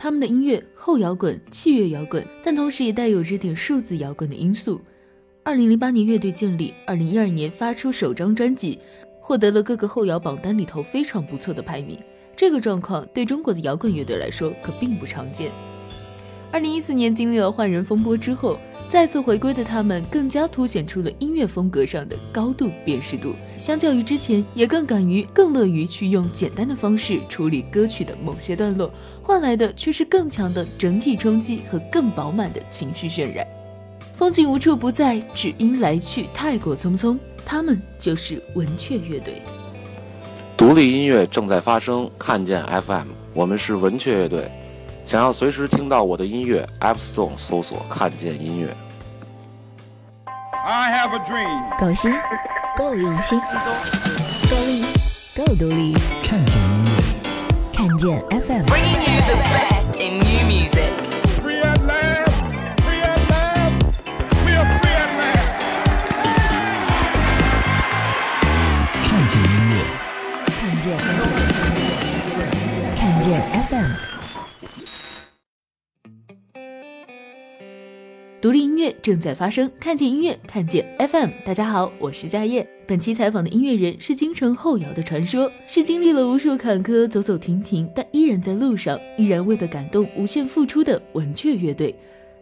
他们的音乐后摇滚、器乐摇滚，但同时也带有着点数字摇滚的因素。二零零八年乐队建立，二零一二年发出首张专辑，获得了各个后摇榜单里头非常不错的排名。这个状况对中国的摇滚乐队来说可并不常见。二零一四年经历了换人风波之后。再次回归的他们，更加凸显出了音乐风格上的高度辨识度。相较于之前，也更敢于、更乐于去用简单的方式处理歌曲的某些段落，换来的却是更强的整体冲击和更饱满的情绪渲染。风景无处不在，只因来去太过匆匆。他们就是文雀乐队。独立音乐正在发生，看见 FM，我们是文雀乐队。想要随时听到我的音乐，App Store 搜索“看见音乐”。够新，够用心，够力，够独立。看见音乐，看见 FM。看见音乐，看见，看见 FM。独立音乐正在发生，看见音乐，看见 FM。大家好，我是夏夜。本期采访的音乐人是京城后摇的传说，是经历了无数坎坷、走走停停，但依然在路上，依然为了感动无限付出的文雀乐队。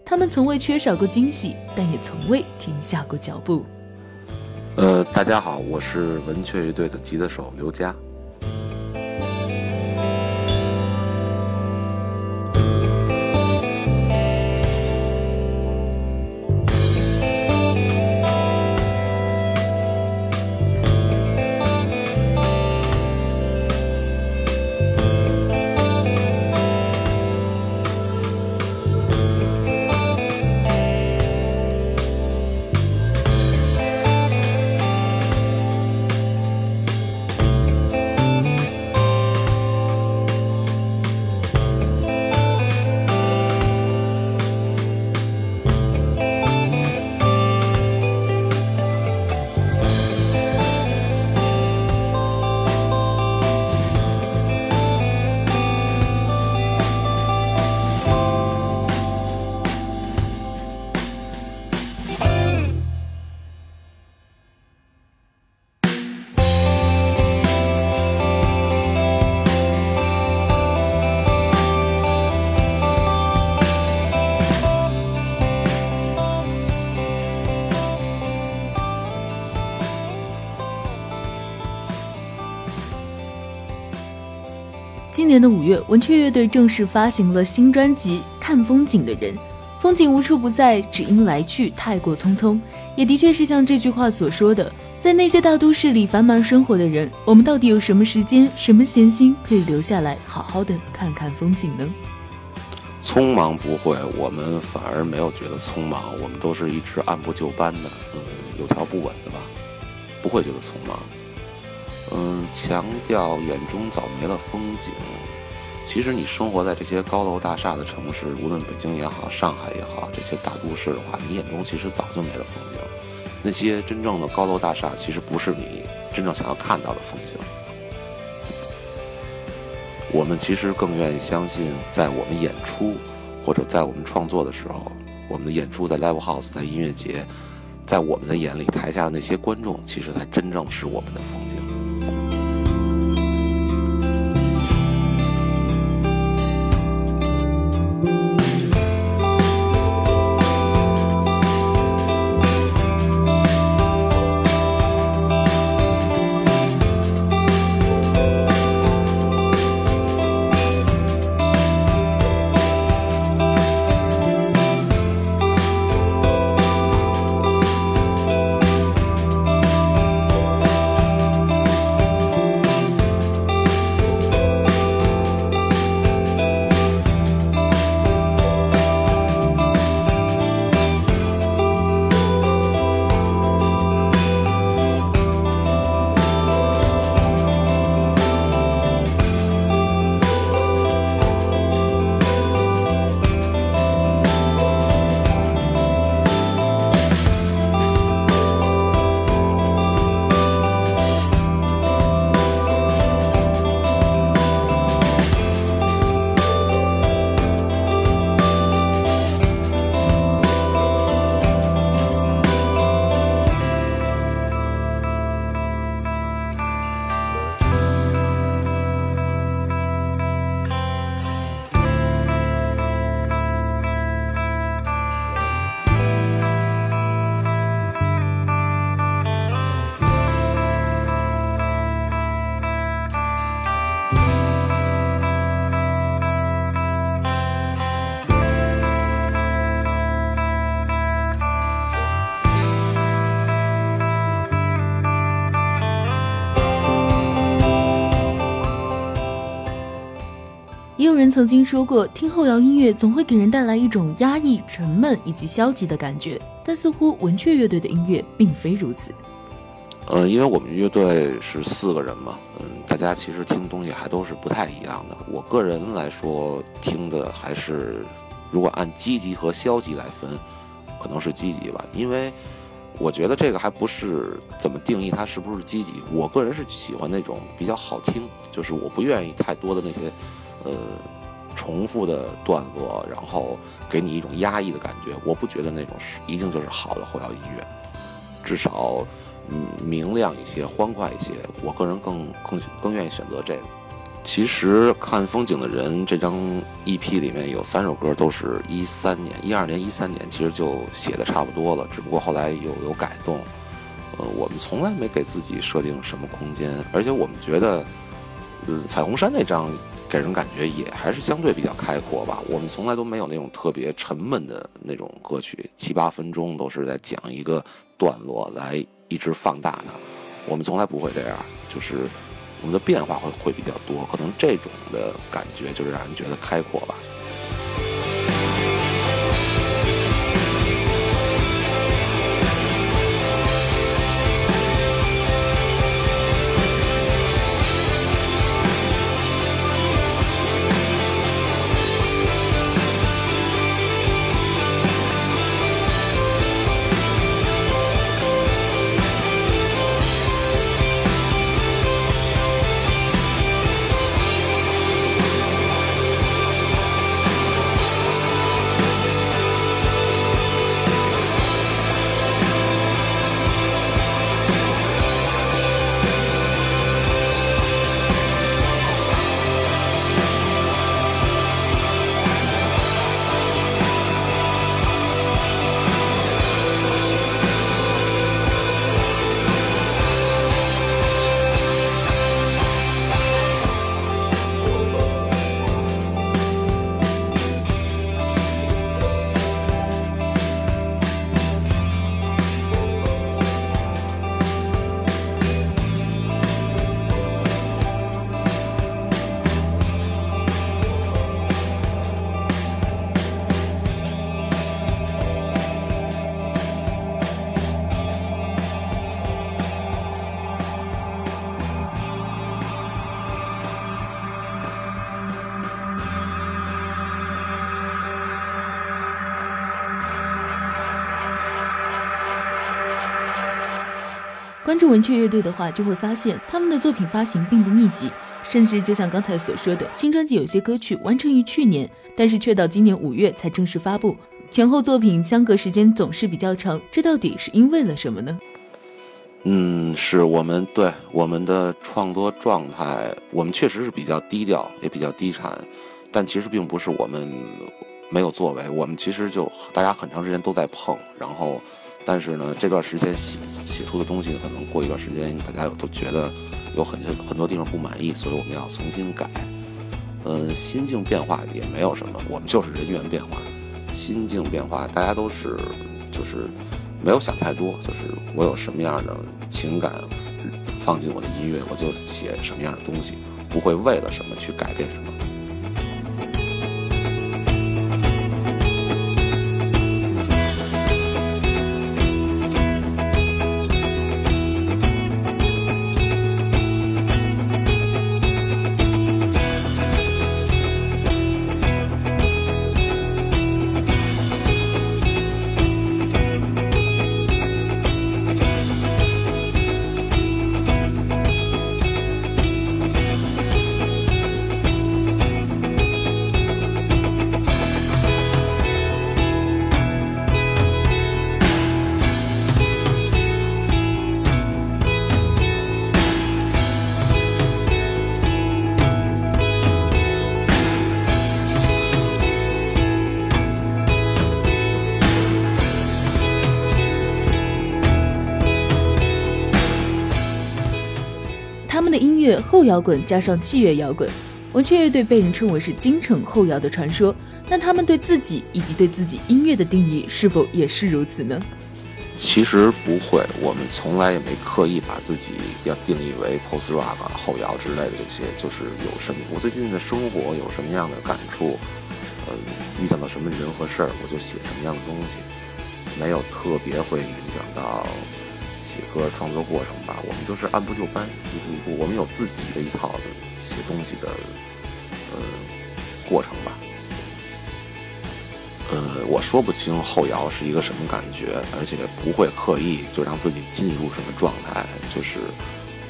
他们从未缺少过惊喜，但也从未停下过脚步。呃，大家好，我是文雀乐队的吉他手刘佳。年的五月，文雀乐队正式发行了新专辑《看风景的人》。风景无处不在，只因来去太过匆匆。也的确是像这句话所说的，在那些大都市里繁忙生活的人，我们到底有什么时间、什么闲心可以留下来好好的看看风景呢？匆忙不会，我们反而没有觉得匆忙，我们都是一直按部就班的，嗯，有条不紊的吧，不会觉得匆忙。嗯，强调眼中早没了风景。其实你生活在这些高楼大厦的城市，无论北京也好，上海也好，这些大都市的话，你眼中其实早就没了风景。那些真正的高楼大厦，其实不是你真正想要看到的风景。我们其实更愿意相信，在我们演出或者在我们创作的时候，我们的演出在 live house，在音乐节，在我们的眼里，台下的那些观众，其实才真正是我们的风景。曾经说过，听后摇音乐总会给人带来一种压抑、沉闷以及消极的感觉，但似乎文雀乐队的音乐并非如此。呃，因为我们乐队是四个人嘛，嗯，大家其实听东西还都是不太一样的。我个人来说，听的还是如果按积极和消极来分，可能是积极吧，因为我觉得这个还不是怎么定义它是不是积极。我个人是喜欢那种比较好听，就是我不愿意太多的那些呃重复的段落，然后给你一种压抑的感觉。我不觉得那种是一定就是好的后摇音乐，至少。嗯，明亮一些，欢快一些，我个人更更更愿意选择这个。其实看风景的人这张 EP 里面有三首歌都是一三年、一二年、一三年，其实就写的差不多了，只不过后来有有改动。呃，我们从来没给自己设定什么空间，而且我们觉得，呃，彩虹山那张给人感觉也还是相对比较开阔吧。我们从来都没有那种特别沉闷的那种歌曲，七八分钟都是在讲一个段落来。一直放大的，我们从来不会这样，就是我们的变化会会比较多，可能这种的感觉就是让人觉得开阔吧。关注文雀乐队的话，就会发现他们的作品发行并不密集，甚至就像刚才所说的，新专辑有些歌曲完成于去年，但是却到今年五月才正式发布，前后作品相隔时间总是比较长，这到底是因为了什么呢？嗯，是我们对我们的创作状态，我们确实是比较低调，也比较低产，但其实并不是我们没有作为，我们其实就大家很长时间都在碰，然后。但是呢，这段时间写出的东西，可能过一段时间，大家都觉得有很很多地方不满意，所以我们要重新改。嗯，心境变化也没有什么，我们就是人员变化，心境变化，大家都是就是没有想太多，就是我有什么样的情感放进我的音乐，我就写什么样的东西，不会为了什么去改变什么。他们的音乐后摇滚加上器乐摇滚，文雀乐队被人称为是京城后摇的传说。那他们对自己以及对自己音乐的定义是否也是如此呢？其实不会，我们从来也没刻意把自己要定义为 post rock、后摇之类的这些，就是有什么我最近的生活有什么样的感触，呃，遇到了什么人和事儿，我就写什么样的东西，没有特别会影响到写歌创作过程吧。我们就是按部就班，一步一步，我们有自己的一套写东西的呃过程吧。呃，我说不清后摇是一个什么感觉，而且不会刻意就让自己进入什么状态，就是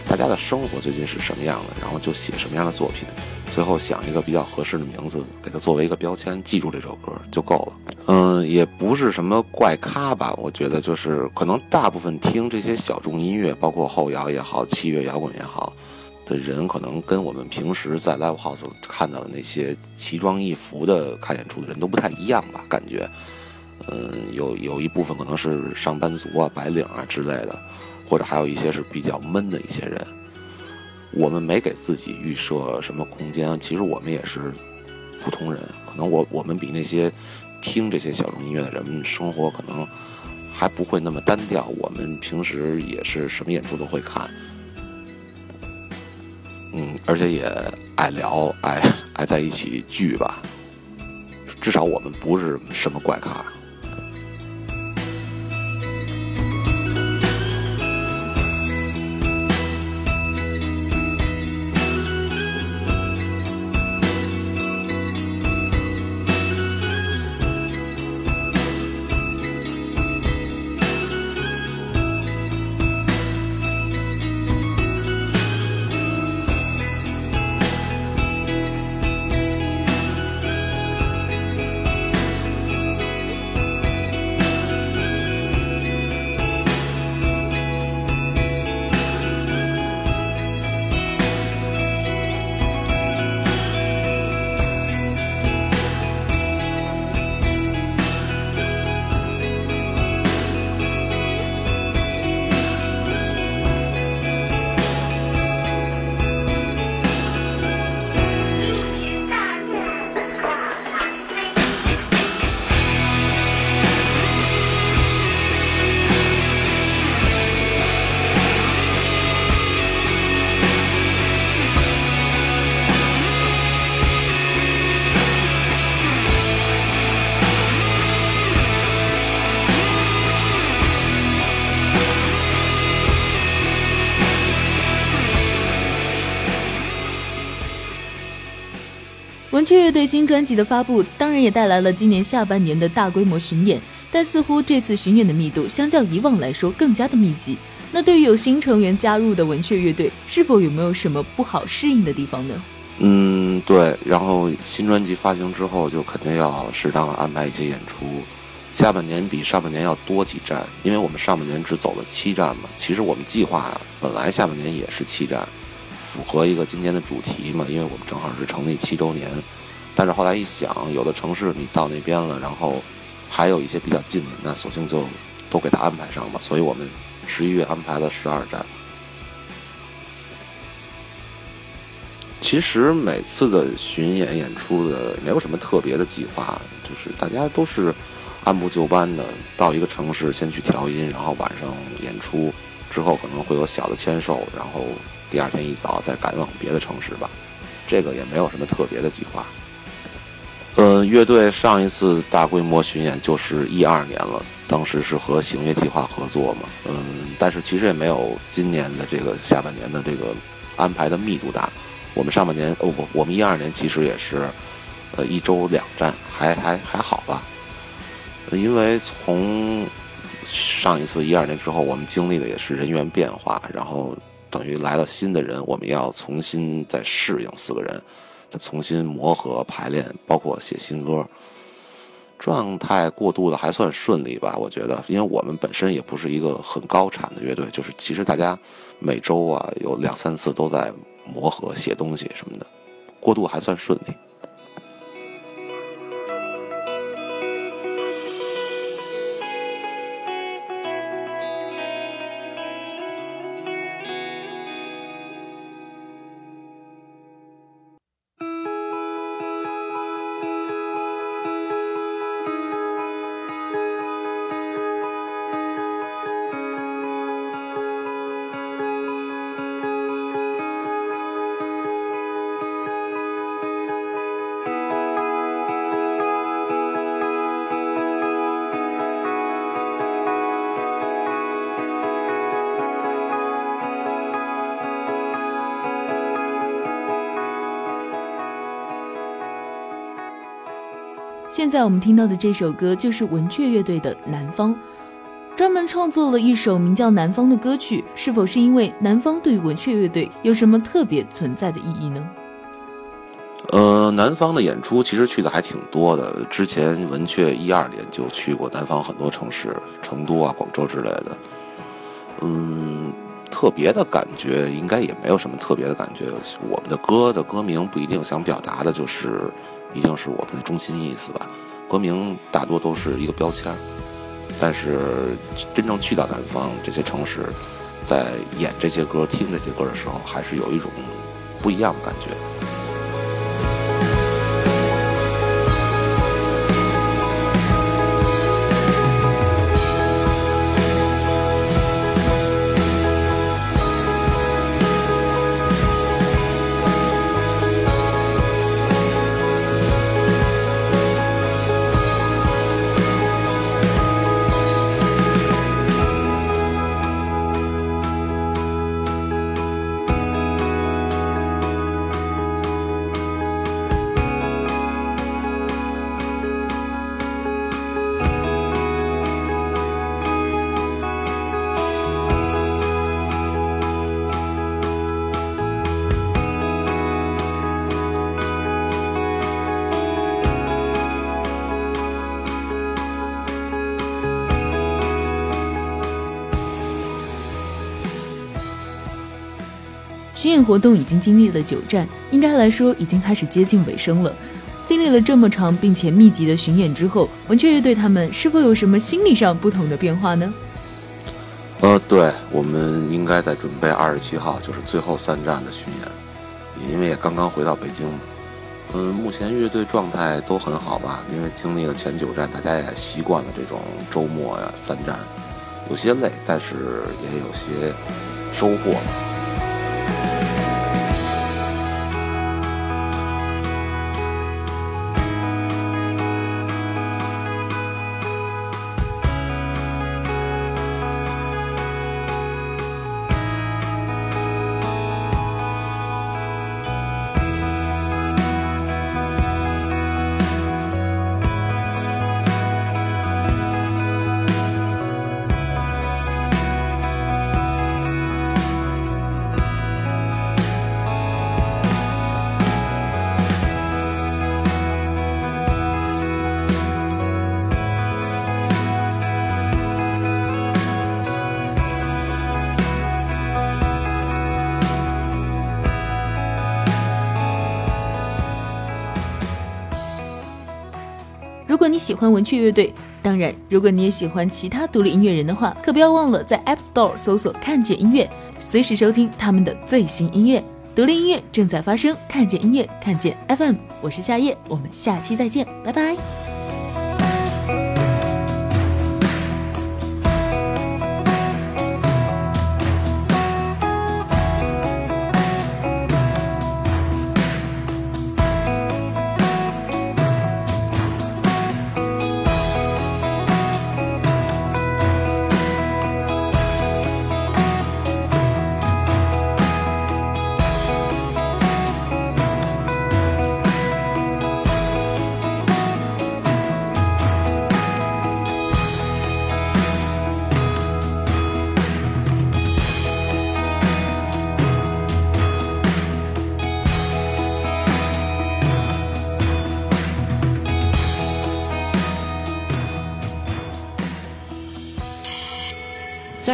大家的生活最近是什么样的，然后就写什么样的作品，最后想一个比较合适的名字，给它作为一个标签，记住这首歌就够了。嗯，也不是什么怪咖吧，我觉得就是可能大部分听这些小众音乐，包括后摇也好，器乐摇滚也好。的人可能跟我们平时在 live house 看到的那些奇装异服的看演出的人都不太一样吧？感觉，嗯，有有一部分可能是上班族啊、白领啊之类的，或者还有一些是比较闷的一些人。我们没给自己预设什么空间，其实我们也是普通人。可能我我们比那些听这些小众音乐的人生活可能还不会那么单调。我们平时也是什么演出都会看。嗯，而且也爱聊，爱爱在一起聚吧。至少我们不是什么怪咖。雀乐队新专辑的发布，当然也带来了今年下半年的大规模巡演，但似乎这次巡演的密度相较以往来说更加的密集。那对于有新成员加入的文雀乐队，是否有没有什么不好适应的地方呢？嗯，对。然后新专辑发行之后，就肯定要适当的安排一些演出。下半年比上半年要多几站，因为我们上半年只走了七站嘛。其实我们计划本来下半年也是七站。符合一个今年的主题嘛？因为我们正好是成立七周年，但是后来一想，有的城市你到那边了，然后还有一些比较近的，那索性就都给他安排上吧。所以我们十一月安排了十二站。其实每次的巡演演出的没有什么特别的计划，就是大家都是按部就班的，到一个城市先去调音，然后晚上演出之后可能会有小的签售，然后。第二天一早再赶往别的城市吧，这个也没有什么特别的计划。呃，乐队上一次大规模巡演就是一二年了，当时是和行乐计划合作嘛，嗯，但是其实也没有今年的这个下半年的这个安排的密度大。我们上半年哦不，我们一二年其实也是，呃，一周两站，还还还好吧。因为从上一次一二年之后，我们经历的也是人员变化，然后。等于来了新的人，我们要重新再适应四个人，再重新磨合排练，包括写新歌，状态过渡的还算顺利吧？我觉得，因为我们本身也不是一个很高产的乐队，就是其实大家每周啊有两三次都在磨合写东西什么的，过渡还算顺利。现在我们听到的这首歌就是文雀乐队的《南方》，专门创作了一首名叫《南方》的歌曲。是否是因为南方对文雀乐队有什么特别存在的意义呢？呃，南方的演出其实去的还挺多的。之前文雀一二年就去过南方很多城市，成都啊、广州之类的。嗯，特别的感觉应该也没有什么特别的感觉。我们的歌的歌名不一定想表达的就是一定是我们的中心意思吧。歌名大多都是一个标签，但是真正去到南方这些城市，在演这些歌、听这些歌的时候，还是有一种不一样的感觉。巡演活动已经经历了九站，应该来说已经开始接近尾声了。经历了这么长并且密集的巡演之后，文雀乐队他们是否有什么心理上不同的变化呢？呃，对，我们应该在准备二十七号，就是最后三站的巡演，因为也刚刚回到北京。嗯，目前乐队状态都很好吧？因为经历了前九站，大家也习惯了这种周末呀三站，有些累，但是也有些收获。果你喜欢文雀乐队，当然，如果你也喜欢其他独立音乐人的话，可不要忘了在 App Store 搜索“看见音乐”，随时收听他们的最新音乐。独立音乐正在发生，看见音乐，看见 FM。我是夏夜，我们下期再见，拜拜。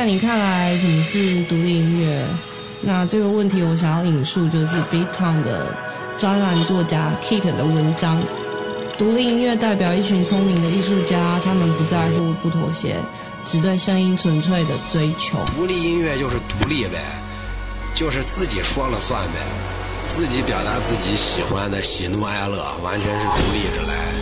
在你看来，什么是独立音乐？那这个问题，我想要引述就是 Beat Town 的专栏作家 Kit 的文章。独立音乐代表一群聪明的艺术家，他们不在乎、不妥协，只对声音纯粹的追求。独立音乐就是独立呗，就是自己说了算呗，自己表达自己喜欢的喜怒哀乐，完全是独立着来。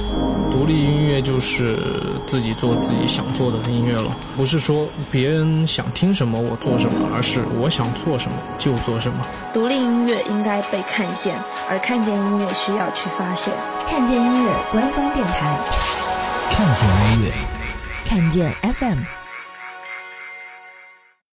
独立音乐就是自己做自己想做的音乐了，不是说别人想听什么我做什么，而是我想做什么就做什么。独立音乐应该被看见，而看见音乐需要去发现。看见音乐官方电台，看见音乐，看见 FM。